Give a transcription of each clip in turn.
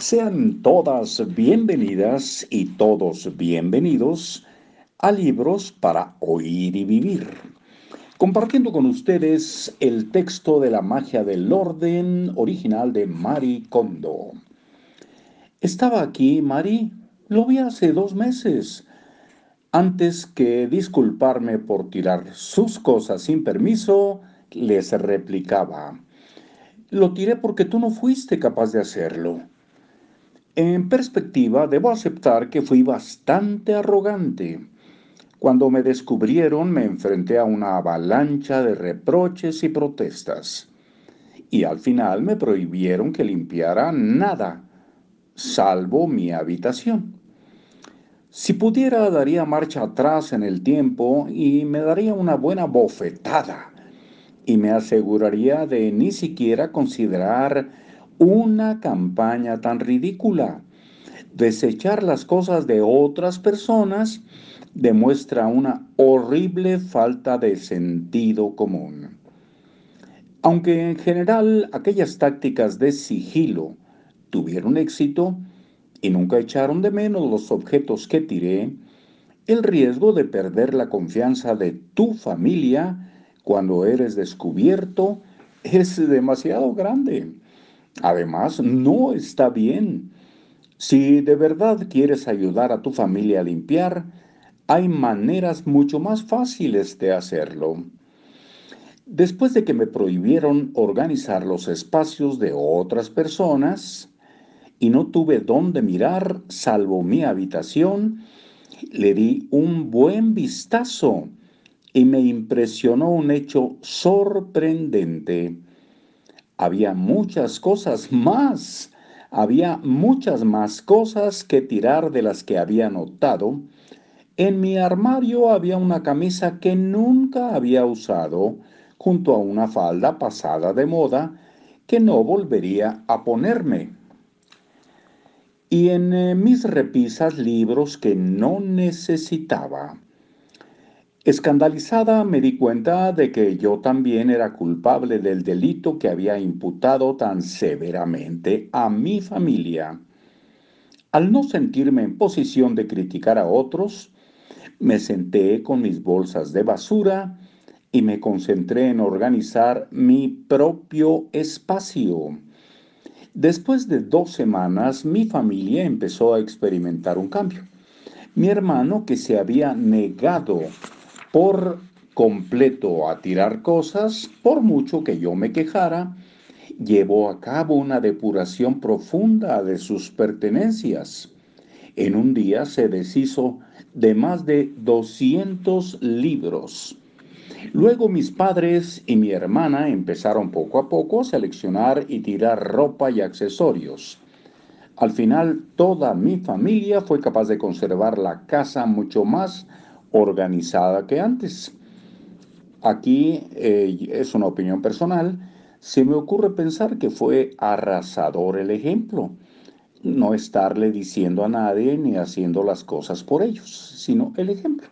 Sean todas bienvenidas y todos bienvenidos a Libros para Oír y Vivir. Compartiendo con ustedes el texto de la magia del orden original de Mari Kondo. Estaba aquí, Mari, lo vi hace dos meses. Antes que disculparme por tirar sus cosas sin permiso, les replicaba. Lo tiré porque tú no fuiste capaz de hacerlo. En perspectiva, debo aceptar que fui bastante arrogante. Cuando me descubrieron, me enfrenté a una avalancha de reproches y protestas. Y al final me prohibieron que limpiara nada, salvo mi habitación. Si pudiera, daría marcha atrás en el tiempo y me daría una buena bofetada. Y me aseguraría de ni siquiera considerar una campaña tan ridícula. Desechar las cosas de otras personas demuestra una horrible falta de sentido común. Aunque en general aquellas tácticas de sigilo tuvieron éxito y nunca echaron de menos los objetos que tiré, el riesgo de perder la confianza de tu familia cuando eres descubierto es demasiado grande. Además, no está bien. Si de verdad quieres ayudar a tu familia a limpiar, hay maneras mucho más fáciles de hacerlo. Después de que me prohibieron organizar los espacios de otras personas y no tuve dónde mirar salvo mi habitación, le di un buen vistazo y me impresionó un hecho sorprendente había muchas cosas más. Había muchas más cosas que tirar de las que había notado. En mi armario había una camisa que nunca había usado, junto a una falda pasada de moda que no volvería a ponerme. Y en eh, mis repisas libros que no necesitaba. Escandalizada me di cuenta de que yo también era culpable del delito que había imputado tan severamente a mi familia. Al no sentirme en posición de criticar a otros, me senté con mis bolsas de basura y me concentré en organizar mi propio espacio. Después de dos semanas, mi familia empezó a experimentar un cambio. Mi hermano, que se había negado por completo a tirar cosas, por mucho que yo me quejara, llevó a cabo una depuración profunda de sus pertenencias. En un día se deshizo de más de 200 libros. Luego mis padres y mi hermana empezaron poco a poco a seleccionar y tirar ropa y accesorios. Al final toda mi familia fue capaz de conservar la casa mucho más organizada que antes. Aquí eh, es una opinión personal. Se me ocurre pensar que fue arrasador el ejemplo. No estarle diciendo a nadie ni haciendo las cosas por ellos, sino el ejemplo.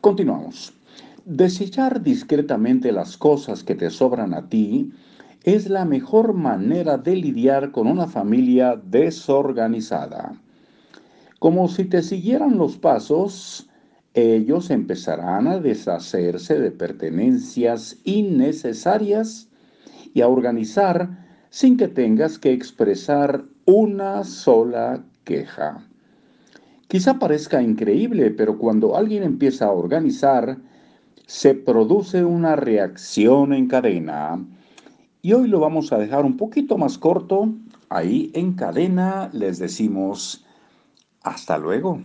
Continuamos. Desechar discretamente las cosas que te sobran a ti es la mejor manera de lidiar con una familia desorganizada. Como si te siguieran los pasos, ellos empezarán a deshacerse de pertenencias innecesarias y a organizar sin que tengas que expresar una sola queja. Quizá parezca increíble, pero cuando alguien empieza a organizar, se produce una reacción en cadena. Y hoy lo vamos a dejar un poquito más corto. Ahí en cadena les decimos hasta luego.